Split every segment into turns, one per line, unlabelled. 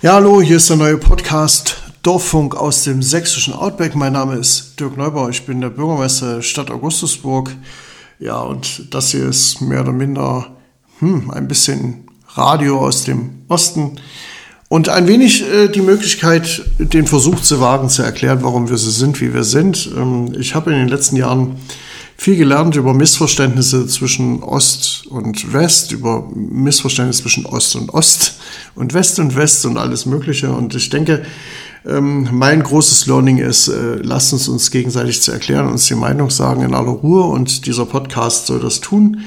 Ja, hallo, hier ist der neue Podcast Dorffunk aus dem sächsischen Outback. Mein Name ist Dirk Neubauer, ich bin der Bürgermeister der Stadt Augustusburg. Ja, und das hier ist mehr oder minder hm, ein bisschen Radio aus dem Osten und ein wenig äh, die Möglichkeit, den Versuch zu wagen, zu erklären, warum wir so sind, wie wir sind. Ähm, ich habe in den letzten Jahren viel gelernt über Missverständnisse zwischen Ost und West, über Missverständnisse zwischen Ost und Ost und West und West und alles Mögliche. Und ich denke, ähm, mein großes Learning ist, äh, lasst uns uns gegenseitig zu erklären, uns die Meinung sagen in aller Ruhe und dieser Podcast soll das tun.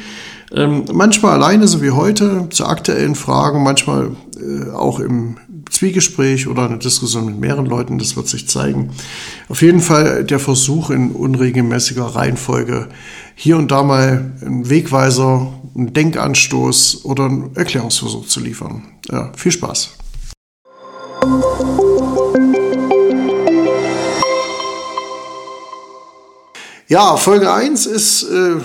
Ähm, manchmal alleine, so wie heute, zu aktuellen Fragen, manchmal äh, auch im Zwiegespräch oder eine Diskussion mit mehreren Leuten, das wird sich zeigen. Auf jeden Fall der Versuch in unregelmäßiger Reihenfolge hier und da mal einen Wegweiser, einen Denkanstoß oder einen Erklärungsversuch zu liefern. Ja, viel Spaß. Ja, Folge 1 ist äh,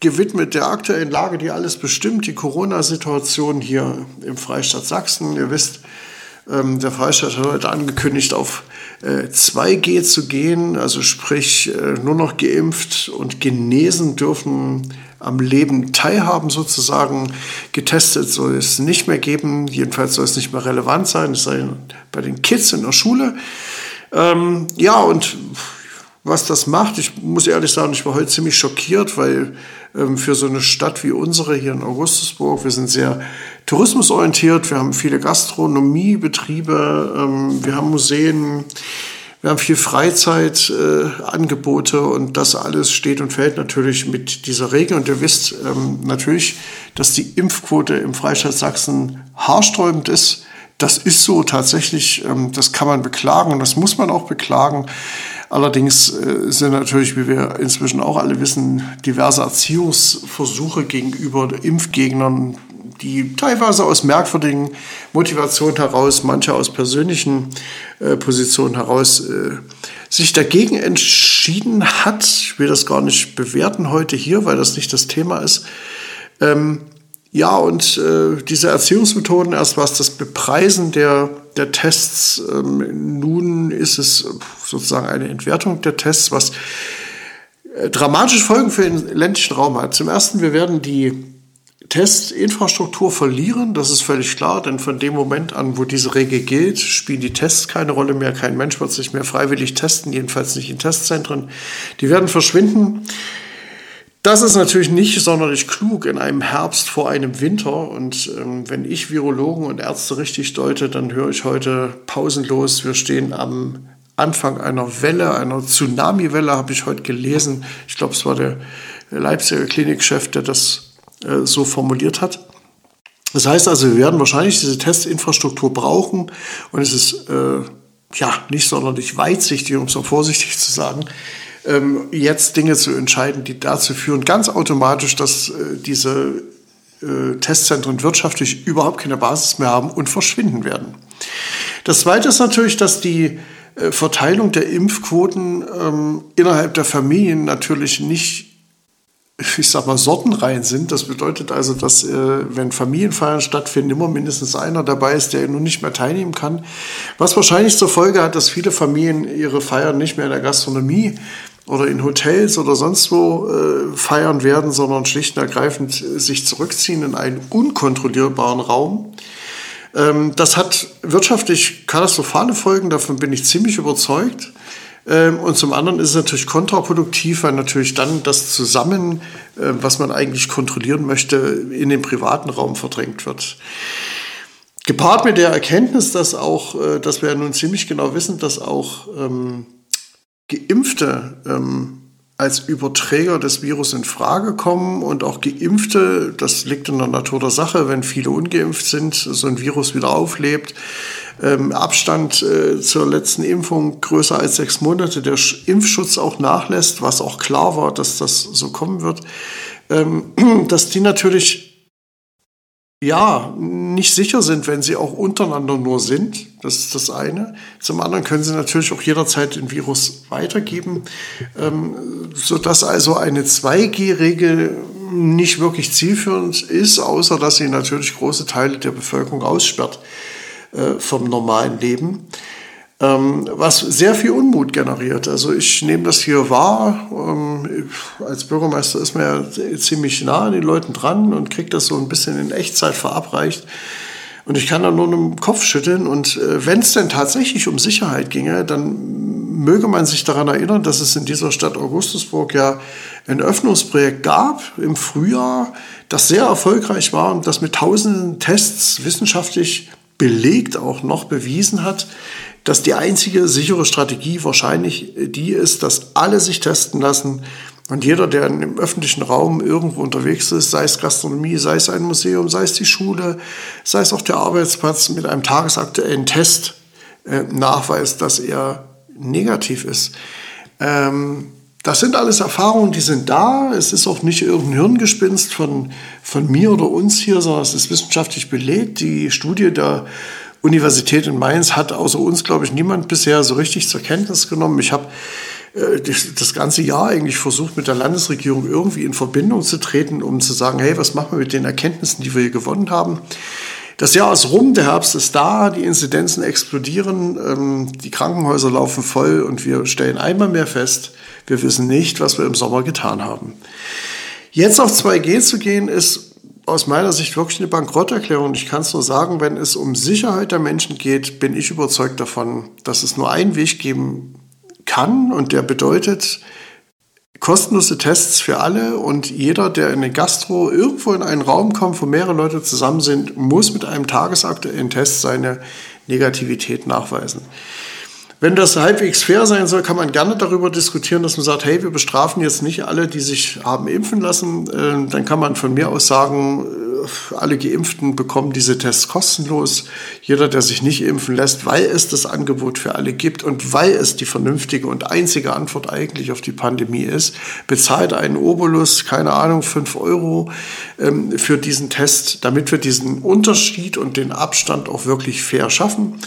gewidmet der aktuellen Lage, die alles bestimmt, die Corona-Situation hier im Freistaat Sachsen. Ihr wisst, ähm, der Freistaat hat heute angekündigt, auf äh, 2G zu gehen, also sprich äh, nur noch geimpft und genesen dürfen am Leben teilhaben sozusagen. Getestet soll es nicht mehr geben, jedenfalls soll es nicht mehr relevant sein, es sei bei den Kids in der Schule. Ähm, ja, und was das macht. Ich muss ehrlich sagen, ich war heute ziemlich schockiert, weil ähm, für so eine Stadt wie unsere hier in Augustusburg, wir sind sehr tourismusorientiert, wir haben viele Gastronomiebetriebe, ähm, wir haben Museen, wir haben viel Freizeitangebote äh, und das alles steht und fällt natürlich mit dieser Regel. Und ihr wisst ähm, natürlich, dass die Impfquote im Freistaat Sachsen haarsträubend ist. Das ist so tatsächlich, ähm, das kann man beklagen und das muss man auch beklagen. Allerdings äh, sind natürlich, wie wir inzwischen auch alle wissen, diverse Erziehungsversuche gegenüber Impfgegnern, die teilweise aus merkwürdigen Motivationen heraus, manche aus persönlichen äh, Positionen heraus, äh, sich dagegen entschieden hat. Ich will das gar nicht bewerten heute hier, weil das nicht das Thema ist. Ähm, ja, und äh, diese Erziehungsmethoden, erst was das Bepreisen der, der Tests, ähm, nun ist es sozusagen eine Entwertung der Tests, was äh, dramatische Folgen für den ländlichen Raum hat. Zum Ersten, wir werden die Testinfrastruktur verlieren, das ist völlig klar, denn von dem Moment an, wo diese Regel gilt, spielen die Tests keine Rolle mehr. Kein Mensch wird sich mehr freiwillig testen, jedenfalls nicht in Testzentren. Die werden verschwinden. Das ist natürlich nicht sonderlich klug in einem Herbst vor einem Winter. Und ähm, wenn ich Virologen und Ärzte richtig deute, dann höre ich heute pausenlos, wir stehen am Anfang einer Welle, einer Tsunami-Welle, habe ich heute gelesen. Ich glaube, es war der Leipziger Klinikchef, der das äh, so formuliert hat. Das heißt also, wir werden wahrscheinlich diese Testinfrastruktur brauchen und es ist äh, ja nicht sonderlich weitsichtig, um es mal vorsichtig zu sagen, ähm, jetzt Dinge zu entscheiden, die dazu führen, ganz automatisch, dass äh, diese äh, Testzentren wirtschaftlich überhaupt keine Basis mehr haben und verschwinden werden. Das Zweite ist natürlich, dass die äh, Verteilung der Impfquoten ähm, innerhalb der Familien natürlich nicht ich sag mal, sortenrein sind. Das bedeutet also, dass äh, wenn Familienfeiern stattfinden, immer mindestens einer dabei ist, der nun nicht mehr teilnehmen kann. Was wahrscheinlich zur Folge hat, dass viele Familien ihre Feiern nicht mehr in der Gastronomie oder in Hotels oder sonst wo äh, feiern werden, sondern schlicht und ergreifend sich zurückziehen in einen unkontrollierbaren Raum. Ähm, das hat wirtschaftlich katastrophale Folgen, davon bin ich ziemlich überzeugt. Ähm, und zum anderen ist es natürlich kontraproduktiv, weil natürlich dann das zusammen, äh, was man eigentlich kontrollieren möchte, in den privaten Raum verdrängt wird. Gepaart mit der Erkenntnis, dass auch, äh, dass wir ja nun ziemlich genau wissen, dass auch ähm, Geimpfte ähm, als Überträger des Virus in Frage kommen und auch Geimpfte, das liegt in der Natur der Sache, wenn viele ungeimpft sind, so ein Virus wieder auflebt. Ähm, Abstand äh, zur letzten Impfung größer als sechs Monate, der Impfschutz auch nachlässt, was auch klar war, dass das so kommen wird, ähm, dass die natürlich ja, nicht sicher sind, wenn sie auch untereinander nur sind. Das ist das eine. Zum anderen können sie natürlich auch jederzeit den Virus weitergeben, ähm, sodass also eine 2G-Regel nicht wirklich zielführend ist, außer dass sie natürlich große Teile der Bevölkerung aussperrt. äh, vom normalen Leben ähm, was sehr viel Unmut generiert. Also ich nehme das hier wahr. Ähm, als Bürgermeister ist man ja ziemlich nah an den Leuten dran und kriegt das so ein bisschen in Echtzeit verabreicht. Und ich kann da nur einen Kopf schütteln. Und äh, wenn es denn tatsächlich um Sicherheit ginge, dann möge man sich daran erinnern, dass es in dieser Stadt Augustusburg ja ein Öffnungsprojekt gab im Frühjahr, das sehr erfolgreich war und das mit tausenden Tests wissenschaftlich belegt auch noch bewiesen hat, dass die einzige sichere Strategie wahrscheinlich die ist, dass alle sich testen lassen und jeder, der im öffentlichen Raum irgendwo unterwegs ist, sei es Gastronomie, sei es ein Museum, sei es die Schule, sei es auch der Arbeitsplatz, mit einem tagesaktuellen Test äh, nachweist, dass er negativ ist. Ähm, das sind alles Erfahrungen, die sind da. Es ist auch nicht irgendein Hirngespinst von, von mir oder uns hier, sondern es ist wissenschaftlich belegt. Die Studie der Universität in Mainz hat außer uns, glaube ich, niemand bisher so richtig zur Kenntnis genommen. Ich habe äh, das ganze Jahr eigentlich versucht, mit der Landesregierung irgendwie in Verbindung zu treten, um zu sagen, hey, was machen wir mit den Erkenntnissen, die wir hier gewonnen haben? Das Jahr ist rum, der Herbst ist da, die Inzidenzen explodieren, ähm, die Krankenhäuser laufen voll und wir stellen einmal mehr fest, wir wissen nicht, was wir im Sommer getan haben. Jetzt auf 2G zu gehen, ist aus meiner Sicht wirklich eine Bankrotterklärung. Ich kann es nur sagen, wenn es um Sicherheit der Menschen geht, bin ich überzeugt davon, dass es nur einen Weg geben kann und der bedeutet kostenlose Tests für alle und jeder, der in eine Gastro irgendwo in einen Raum kommt, wo mehrere Leute zusammen sind, muss mit einem tagesaktuellen Test seine Negativität nachweisen. Wenn das halbwegs fair sein soll, kann man gerne darüber diskutieren, dass man sagt, hey, wir bestrafen jetzt nicht alle, die sich haben impfen lassen. Ähm, dann kann man von mir aus sagen, äh, alle Geimpften bekommen diese Tests kostenlos. Jeder, der sich nicht impfen lässt, weil es das Angebot für alle gibt und weil es die vernünftige und einzige Antwort eigentlich auf die Pandemie ist, bezahlt einen Obolus, keine Ahnung, fünf Euro ähm, für diesen Test, damit wir diesen Unterschied und den Abstand auch wirklich fair schaffen.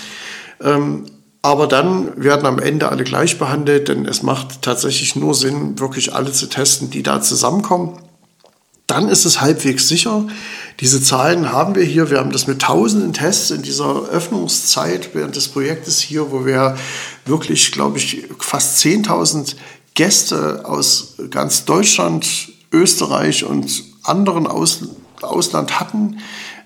Ähm, aber dann werden am Ende alle gleich behandelt, denn es macht tatsächlich nur Sinn, wirklich alle zu testen, die da zusammenkommen. Dann ist es halbwegs sicher. Diese Zahlen haben wir hier. Wir haben das mit tausenden Tests in dieser Öffnungszeit während des Projektes hier, wo wir wirklich, glaube ich, fast 10.000 Gäste aus ganz Deutschland, Österreich und anderen Aus Ausland hatten.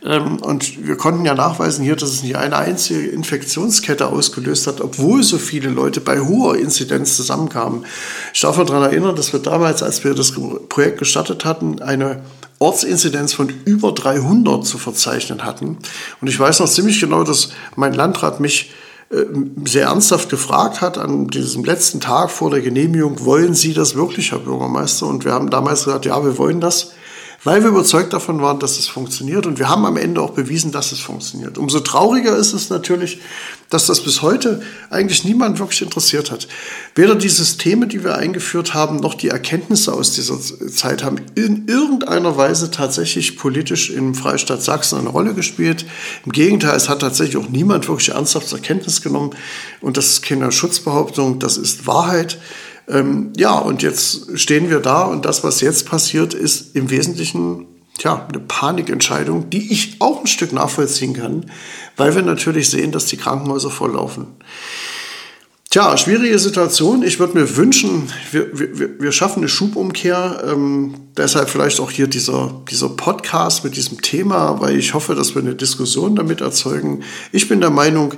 Ähm, und wir konnten ja nachweisen hier, dass es nicht eine einzige Infektionskette ausgelöst hat, obwohl so viele Leute bei hoher Inzidenz zusammenkamen. Ich darf daran erinnern, dass wir damals, als wir das Projekt gestartet hatten, eine Ortsinzidenz von über 300 zu verzeichnen hatten. Und ich weiß noch ziemlich genau, dass mein Landrat mich äh, sehr ernsthaft gefragt hat an diesem letzten Tag vor der Genehmigung, wollen Sie das wirklich, Herr Bürgermeister? Und wir haben damals gesagt, ja, wir wollen das weil wir überzeugt davon waren, dass es funktioniert. Und wir haben am Ende auch bewiesen, dass es funktioniert. Umso trauriger ist es natürlich, dass das bis heute eigentlich niemand wirklich interessiert hat. Weder die Systeme, die wir eingeführt haben, noch die Erkenntnisse aus dieser Zeit haben in irgendeiner Weise tatsächlich politisch im Freistaat Sachsen eine Rolle gespielt. Im Gegenteil, es hat tatsächlich auch niemand wirklich ernsthaft zur Kenntnis genommen. Und das ist keine Schutzbehauptung, das ist Wahrheit. Ähm, ja, und jetzt stehen wir da und das, was jetzt passiert, ist im Wesentlichen tja, eine Panikentscheidung, die ich auch ein Stück nachvollziehen kann, weil wir natürlich sehen, dass die Krankenhäuser volllaufen. Tja, schwierige Situation. Ich würde mir wünschen, wir, wir, wir schaffen eine Schubumkehr. Ähm, deshalb vielleicht auch hier dieser, dieser Podcast mit diesem Thema, weil ich hoffe, dass wir eine Diskussion damit erzeugen. Ich bin der Meinung,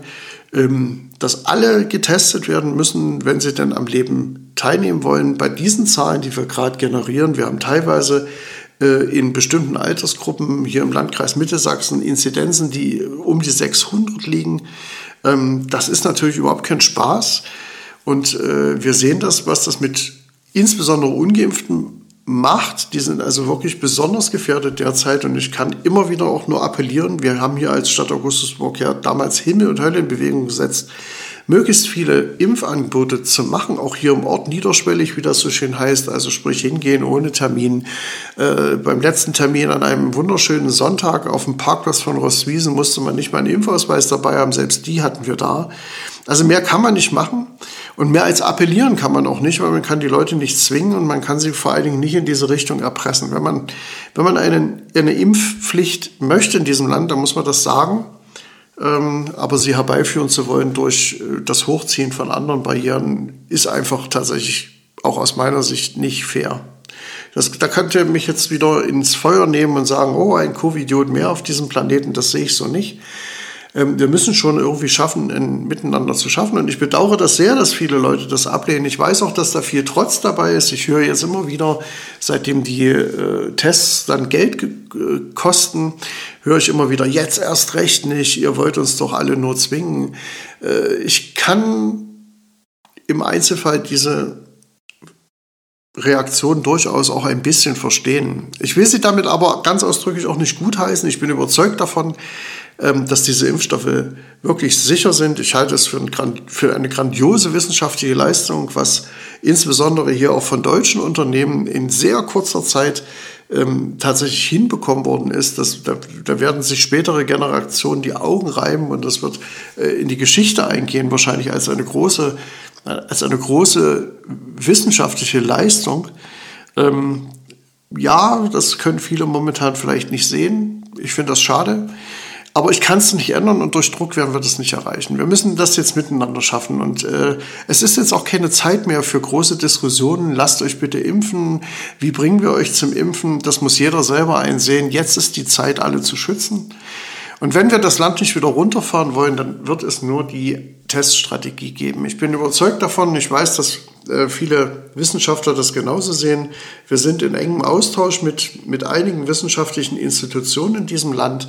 dass alle getestet werden müssen, wenn sie denn am Leben teilnehmen wollen. Bei diesen Zahlen, die wir gerade generieren, wir haben teilweise äh, in bestimmten Altersgruppen hier im Landkreis Mittelsachsen Inzidenzen, die um die 600 liegen. Ähm, das ist natürlich überhaupt kein Spaß. Und äh, wir sehen das, was das mit insbesondere ungeimpften macht. Die sind also wirklich besonders gefährdet derzeit und ich kann immer wieder auch nur appellieren. Wir haben hier als Stadt Augustusburg ja damals Himmel und Hölle in Bewegung gesetzt, möglichst viele Impfangebote zu machen, auch hier im Ort niederschwellig, wie das so schön heißt, also sprich hingehen ohne Termin. Äh, beim letzten Termin an einem wunderschönen Sonntag auf dem Parkplatz von Rostwiesen musste man nicht mal einen Impfausweis dabei haben, selbst die hatten wir da. Also mehr kann man nicht machen. Und mehr als appellieren kann man auch nicht, weil man kann die Leute nicht zwingen und man kann sie vor allen Dingen nicht in diese Richtung erpressen. Wenn man, wenn man einen, eine Impfpflicht möchte in diesem Land, dann muss man das sagen. Ähm, aber sie herbeiführen zu wollen durch äh, das Hochziehen von anderen Barrieren ist einfach tatsächlich auch aus meiner Sicht nicht fair. Das, da könnte ihr mich jetzt wieder ins Feuer nehmen und sagen, oh, ein Covid-Idiot mehr auf diesem Planeten, das sehe ich so nicht. Ähm, wir müssen schon irgendwie schaffen, ein Miteinander zu schaffen. Und ich bedauere das sehr, dass viele Leute das ablehnen. Ich weiß auch, dass da viel Trotz dabei ist. Ich höre jetzt immer wieder, seitdem die äh, Tests dann Geld äh, kosten, höre ich immer wieder, jetzt erst recht nicht, ihr wollt uns doch alle nur zwingen. Äh, ich kann im Einzelfall diese Reaktion durchaus auch ein bisschen verstehen. Ich will sie damit aber ganz ausdrücklich auch nicht gutheißen. Ich bin überzeugt davon, dass diese Impfstoffe wirklich sicher sind. Ich halte es für, ein, für, eine grandiose wissenschaftliche Leistung, was insbesondere hier auch von deutschen Unternehmen in sehr kurzer Zeit ähm, tatsächlich hinbekommen worden ist. Dass, da, da, werden sich spätere Generationen die Augen reiben und das wird äh, in die Geschichte eingehen, wahrscheinlich als eine große als eine große wissenschaftliche Leistung. Ähm, ja, das können viele momentan vielleicht nicht sehen. Ich finde das schade. Aber ich kann es nicht ändern und durch Druck werden wir das nicht erreichen. Wir müssen das jetzt miteinander schaffen. Und äh, es ist jetzt auch keine Zeit mehr für große Diskussionen. Lasst euch bitte impfen. Wie bringen wir euch zum Impfen? Das muss jeder selber einsehen. Jetzt ist die Zeit, alle zu schützen. Und wenn wir das Land nicht wieder runterfahren wollen, dann wird es nur die Teststrategie geben. Ich bin überzeugt davon, ich weiß, dass äh, viele Wissenschaftler das genauso sehen. Wir sind in engem Austausch mit, mit einigen wissenschaftlichen Institutionen in diesem Land.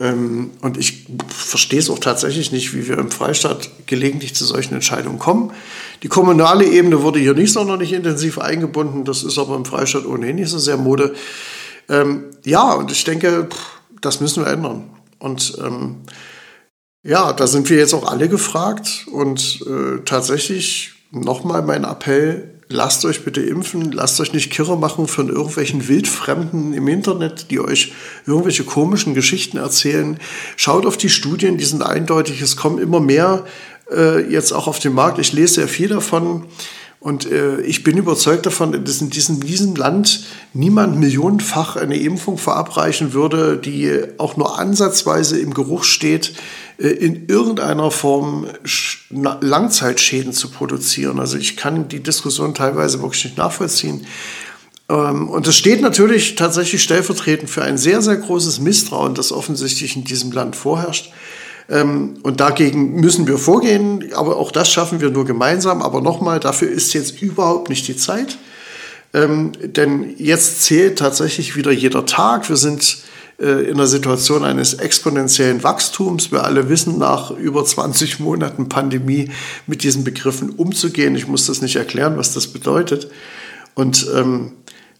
Ähm, und ich verstehe es auch tatsächlich nicht, wie wir im Freistaat gelegentlich zu solchen Entscheidungen kommen. Die kommunale Ebene wurde hier nicht sonderlich intensiv eingebunden. Das ist aber im Freistaat ohnehin nicht so sehr Mode. Ähm, ja, und ich denke, das müssen wir ändern. Und ähm, ja, da sind wir jetzt auch alle gefragt. Und äh, tatsächlich nochmal mein Appell, lasst euch bitte impfen, lasst euch nicht kirre machen von irgendwelchen Wildfremden im Internet, die euch irgendwelche komischen Geschichten erzählen. Schaut auf die Studien, die sind eindeutig, es kommen immer mehr äh, jetzt auch auf den Markt. Ich lese sehr viel davon. Und äh, ich bin überzeugt davon, dass in diesem, diesem Land niemand millionenfach eine Impfung verabreichen würde, die auch nur ansatzweise im Geruch steht, äh, in irgendeiner Form Langzeitschäden zu produzieren. Also ich kann die Diskussion teilweise wirklich nicht nachvollziehen. Ähm, und es steht natürlich tatsächlich stellvertretend für ein sehr, sehr großes Misstrauen, das offensichtlich in diesem Land vorherrscht. Ähm, und dagegen müssen wir vorgehen, aber auch das schaffen wir nur gemeinsam. Aber nochmal, dafür ist jetzt überhaupt nicht die Zeit. Ähm, denn jetzt zählt tatsächlich wieder jeder Tag. Wir sind in der Situation eines exponentiellen Wachstums. Wir alle wissen nach über 20 Monaten Pandemie mit diesen Begriffen umzugehen. Ich muss das nicht erklären, was das bedeutet. Und ähm,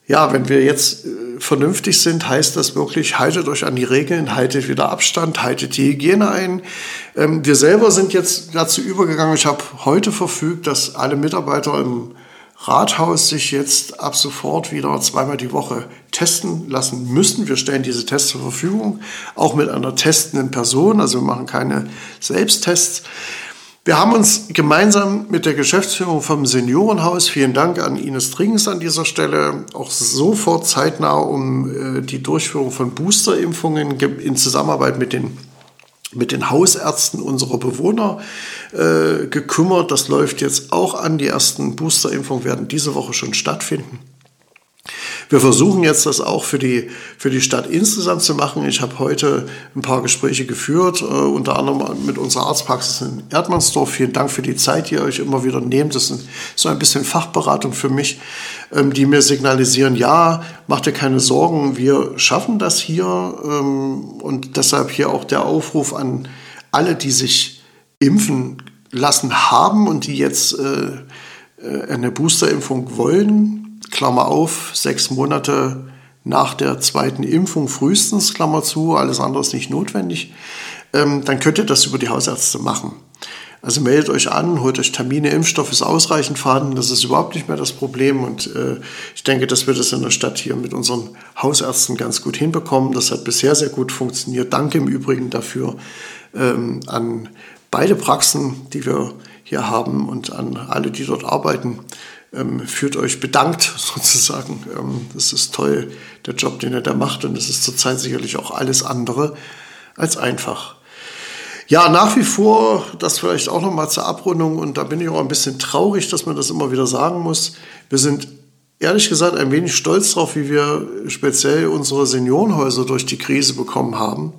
ja, wenn wir jetzt äh, vernünftig sind, heißt das wirklich, haltet euch an die Regeln, haltet wieder Abstand, haltet die Hygiene ein. Ähm, wir selber sind jetzt dazu übergegangen, ich habe heute verfügt, dass alle Mitarbeiter im Rathaus sich jetzt ab sofort wieder zweimal die Woche testen lassen müssen. Wir stellen diese Tests zur Verfügung, auch mit einer testenden Person, also wir machen keine Selbsttests. Wir haben uns gemeinsam mit der Geschäftsführung vom Seniorenhaus, vielen Dank an Ines Dringens an dieser Stelle, auch sofort zeitnah um äh, die Durchführung von Boosterimpfungen in Zusammenarbeit mit den mit den Hausärzten unserer Bewohner äh, gekümmert. Das läuft jetzt auch an. Die ersten Boosterimpfungen werden diese Woche schon stattfinden. Wir versuchen jetzt das auch für die, für die Stadt insgesamt zu machen. Ich habe heute ein paar Gespräche geführt, äh, unter anderem mit unserer Arztpraxis in Erdmannsdorf. Vielen Dank für die Zeit, die ihr euch immer wieder nehmt. Das ist so ein bisschen Fachberatung für mich, ähm, die mir signalisieren, ja, macht dir keine Sorgen, wir schaffen das hier. Ähm, und deshalb hier auch der Aufruf an alle, die sich impfen lassen haben und die jetzt äh, äh eine Boosterimpfung wollen, Klammer auf, sechs Monate nach der zweiten Impfung frühestens, Klammer zu, alles andere ist nicht notwendig, ähm, dann könnt ihr das über die Hausärzte machen. Also meldet euch an, holt euch Termine, Impfstoff ist ausreichend vorhanden, das ist überhaupt nicht mehr das Problem und äh, ich denke, dass wir das in der Stadt hier mit unseren Hausärzten ganz gut hinbekommen. Das hat bisher sehr gut funktioniert. Danke im Übrigen dafür ähm, an beide Praxen, die wir hier haben und an alle, die dort arbeiten ähm, fühlt euch bedankt sozusagen. Ähm, das ist toll, der Job, den er da macht und es ist zurzeit sicherlich auch alles andere als einfach. Ja, nach wie vor, das vielleicht auch nochmal zur Abrundung, und da bin ich auch ein bisschen traurig, dass man das immer wieder sagen muss. Wir sind ehrlich gesagt ein wenig stolz darauf, wie wir speziell unsere Seniorenhäuser durch die Krise bekommen haben.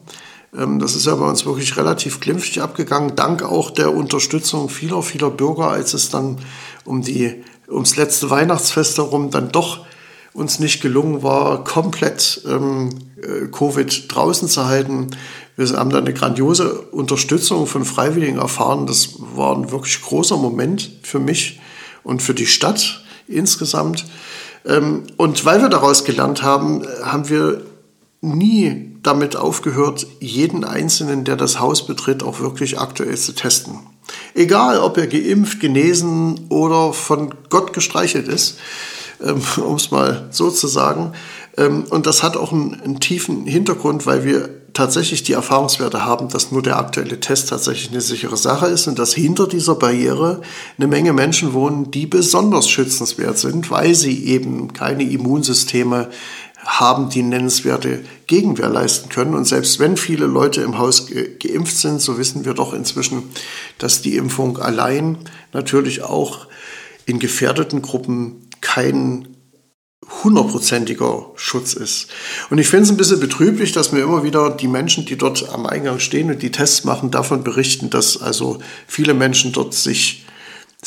Ähm, das ist ja bei uns wirklich relativ glimpflich abgegangen, dank auch der Unterstützung vieler, vieler Bürger, als es dann um die, ums letzte Weihnachtsfest herum dann doch uns nicht gelungen war, komplett ähm, äh, Covid draußen zu halten. Wir haben da eine grandiose Unterstützung von Freiwilligen erfahren. Das war ein wirklich großer Moment für mich und für die Stadt insgesamt. Ähm, und weil wir daraus gelernt haben, haben wir nie damit aufgehört, jeden Einzelnen, der das Haus betritt, auch wirklich aktuell zu testen. Egal, ob er geimpft, genesen oder von Gott gestreichelt ist, ähm, um es mal so zu sagen. Ähm, und das hat auch einen, einen tiefen Hintergrund, weil wir tatsächlich die Erfahrungswerte haben, dass nur der aktuelle Test tatsächlich eine sichere Sache ist und dass hinter dieser Barriere eine Menge Menschen wohnen, die besonders schützenswert sind, weil sie eben keine Immunsysteme haben, die nennenswerte Gegenwehr leisten können. Und selbst wenn viele Leute im Haus ge geimpft sind, so wissen wir doch inzwischen, dass die Impfung allein natürlich auch in gefährdeten Gruppen kein hundertprozentiger Schutz ist. Und ich finde es ein bisschen betrüblich, dass mir immer wieder die Menschen, die dort am Eingang stehen und die Tests machen, davon berichten, dass also viele Menschen dort sich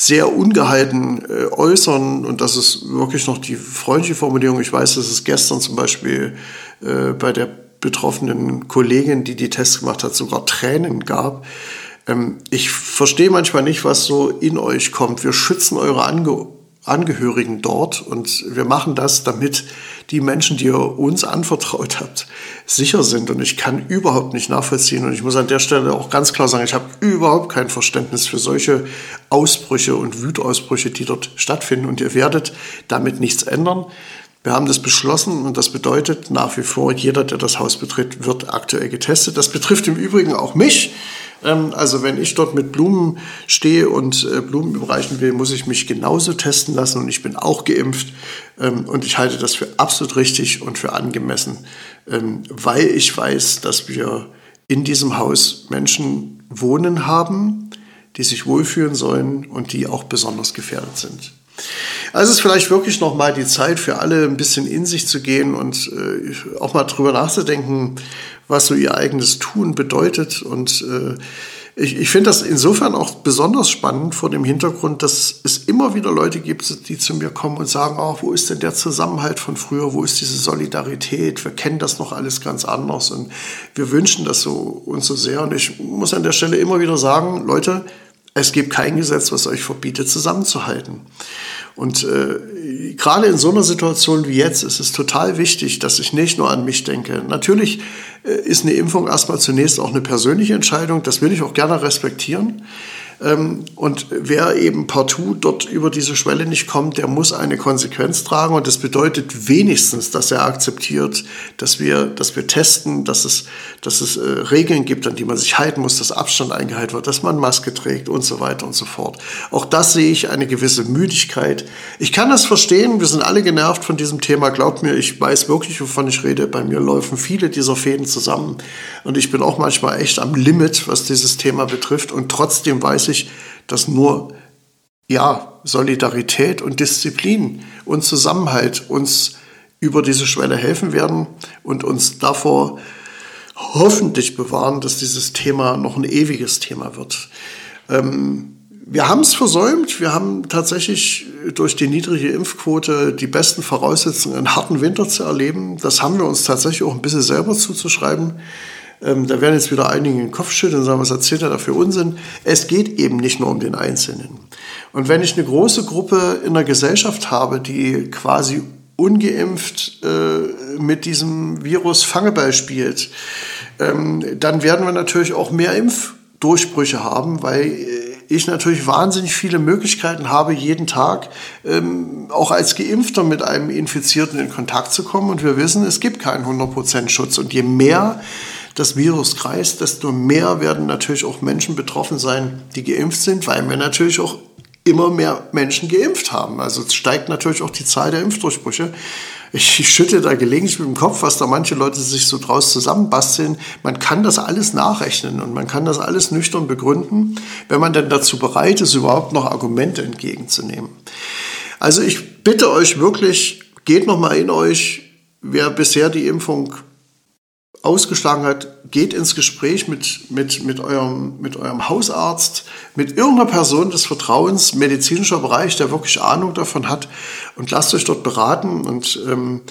sehr ungehalten äh, äußern und das ist wirklich noch die freundliche Formulierung. Ich weiß, dass es gestern zum Beispiel äh, bei der betroffenen Kollegin, die die Tests gemacht hat, sogar Tränen gab. Ähm, ich verstehe manchmal nicht, was so in euch kommt. Wir schützen eure Ange Angehörigen dort und wir machen das, damit die Menschen, die ihr uns anvertraut habt, sicher sind. Und ich kann überhaupt nicht nachvollziehen und ich muss an der Stelle auch ganz klar sagen, ich habe überhaupt kein Verständnis für solche Ausbrüche und Wutausbrüche, die dort stattfinden und ihr werdet damit nichts ändern. Wir haben das beschlossen und das bedeutet nach wie vor, jeder, der das Haus betritt, wird aktuell getestet. Das betrifft im Übrigen auch mich. Ähm, also wenn ich dort mit Blumen stehe und äh, Blumen überreichen will, muss ich mich genauso testen lassen und ich bin auch geimpft ähm, und ich halte das für absolut richtig und für angemessen, ähm, weil ich weiß, dass wir in diesem Haus Menschen wohnen haben, die sich wohlfühlen sollen und die auch besonders gefährdet sind. Also es ist vielleicht wirklich noch mal die Zeit für alle, ein bisschen in sich zu gehen und äh, auch mal drüber nachzudenken, was so ihr eigenes Tun bedeutet. Und äh, ich, ich finde das insofern auch besonders spannend vor dem Hintergrund, dass es immer wieder Leute gibt, die zu mir kommen und sagen, oh, wo ist denn der Zusammenhalt von früher, wo ist diese Solidarität, wir kennen das noch alles ganz anders und wir wünschen das so uns so sehr. Und ich muss an der Stelle immer wieder sagen, Leute, es gibt kein Gesetz, was euch verbietet, zusammenzuhalten. Und äh, gerade in so einer Situation wie jetzt ist es total wichtig, dass ich nicht nur an mich denke. Natürlich äh, ist eine Impfung erstmal zunächst auch eine persönliche Entscheidung, das will ich auch gerne respektieren. Ähm, und wer eben partout dort über diese Schwelle nicht kommt, der muss eine Konsequenz tragen. Und das bedeutet wenigstens, dass er akzeptiert, dass wir, dass wir testen, dass es, dass es äh, Regeln gibt, an die man sich halten muss, dass Abstand eingehalten wird, dass man Maske trägt und so weiter und so fort. Auch das sehe ich eine gewisse Müdigkeit. Ich kann das verstehen. Wir sind alle genervt von diesem Thema. Glaubt mir, ich weiß wirklich, wovon ich rede. Bei mir laufen viele dieser Fäden zusammen. Und ich bin auch manchmal echt am Limit, was dieses Thema betrifft. Und trotzdem weiß ich, dass nur ja, Solidarität und Disziplin und Zusammenhalt uns über diese Schwelle helfen werden und uns davor hoffentlich bewahren, dass dieses Thema noch ein ewiges Thema wird. Ähm, wir haben es versäumt. Wir haben tatsächlich durch die niedrige Impfquote die besten Voraussetzungen, einen harten Winter zu erleben. Das haben wir uns tatsächlich auch ein bisschen selber zuzuschreiben. Ähm, da werden jetzt wieder einige den Kopf schütteln und sagen, was erzählt er da für Unsinn? Es geht eben nicht nur um den Einzelnen. Und wenn ich eine große Gruppe in der Gesellschaft habe, die quasi ungeimpft äh, mit diesem Virus Fangeball spielt, ähm, dann werden wir natürlich auch mehr Impfdurchbrüche haben, weil äh, ich natürlich wahnsinnig viele Möglichkeiten habe, jeden Tag ähm, auch als Geimpfter mit einem Infizierten in Kontakt zu kommen. Und wir wissen, es gibt keinen 100% Schutz. Und je mehr das Virus kreist, desto mehr werden natürlich auch Menschen betroffen sein, die geimpft sind, weil wir natürlich auch immer mehr Menschen geimpft haben. Also es steigt natürlich auch die Zahl der Impfdurchbrüche. ich, schütte da gelegentlich mit dem Kopf, was da manche Leute sich so draus zusammenbasteln. Man kann das alles nachrechnen und man kann das alles nüchtern begründen, wenn man denn dazu bereit ist, überhaupt noch Argumente entgegenzunehmen. Also ich bitte euch wirklich, geht nochmal in euch, wer bisher die Impfung ausgeschlagen hat, geht ins Gespräch mit, mit, mit, eurem, mit eurem Hausarzt, mit irgendeiner Person des Vertrauens, medizinischer Bereich, der wirklich Ahnung davon hat und lasst euch dort beraten. Und ähm,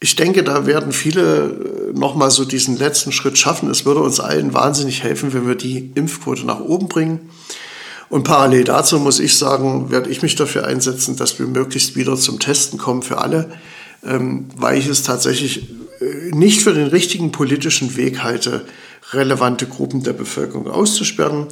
ich denke, da werden viele nochmal so diesen letzten Schritt schaffen. Es würde uns allen wahnsinnig helfen, wenn wir die Impfquote nach oben bringen. Und parallel dazu muss ich sagen, werde ich mich dafür einsetzen, dass wir möglichst wieder zum Testen kommen für alle, ähm, weil ich es tatsächlich äh, nicht für den richtigen politischen Weg halte, relevante Gruppen der Bevölkerung auszusperren.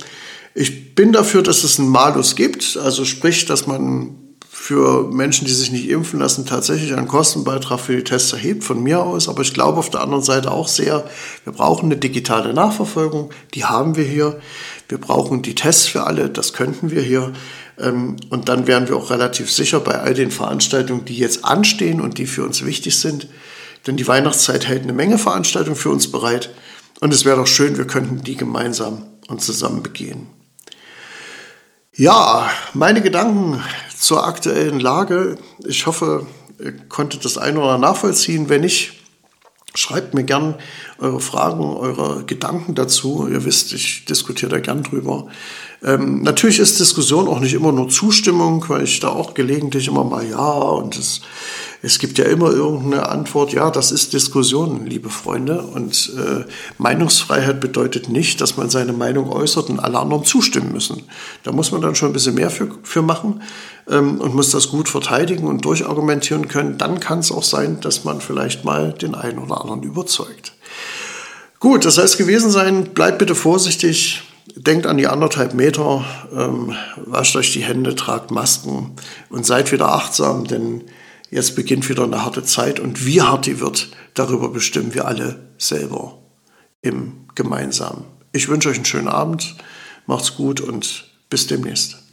Ich bin dafür, dass es einen Malus gibt, also sprich, dass man für Menschen, die sich nicht impfen lassen, tatsächlich einen Kostenbeitrag für die Tests erhebt, von mir aus. Aber ich glaube auf der anderen Seite auch sehr, wir brauchen eine digitale Nachverfolgung, die haben wir hier. Wir brauchen die Tests für alle, das könnten wir hier. Ähm, und dann wären wir auch relativ sicher bei all den Veranstaltungen, die jetzt anstehen und die für uns wichtig sind, denn die Weihnachtszeit hält eine Menge Veranstaltungen für uns bereit. Und es wäre doch schön, wir könnten die gemeinsam und zusammen begehen. Ja, meine Gedanken zur aktuellen Lage. Ich hoffe, ihr konntet das eine oder nachvollziehen. Wenn nicht, schreibt mir gern eure Fragen, eure Gedanken dazu. Ihr wisst, ich diskutiere da gern drüber. Ähm, natürlich ist Diskussion auch nicht immer nur Zustimmung, weil ich da auch gelegentlich immer mal ja und es, es gibt ja immer irgendeine Antwort, ja, das ist Diskussion, liebe Freunde. Und äh, Meinungsfreiheit bedeutet nicht, dass man seine Meinung äußert und alle anderen zustimmen müssen. Da muss man dann schon ein bisschen mehr für, für machen ähm, und muss das gut verteidigen und durchargumentieren können. Dann kann es auch sein, dass man vielleicht mal den einen oder anderen überzeugt. Gut, das es gewesen sein. Bleibt bitte vorsichtig denkt an die anderthalb Meter, ähm, wascht euch die Hände, tragt Masken und seid wieder achtsam, denn jetzt beginnt wieder eine harte Zeit und wie hart die wird, darüber bestimmen wir alle selber im Gemeinsamen. Ich wünsche euch einen schönen Abend, macht's gut und bis demnächst.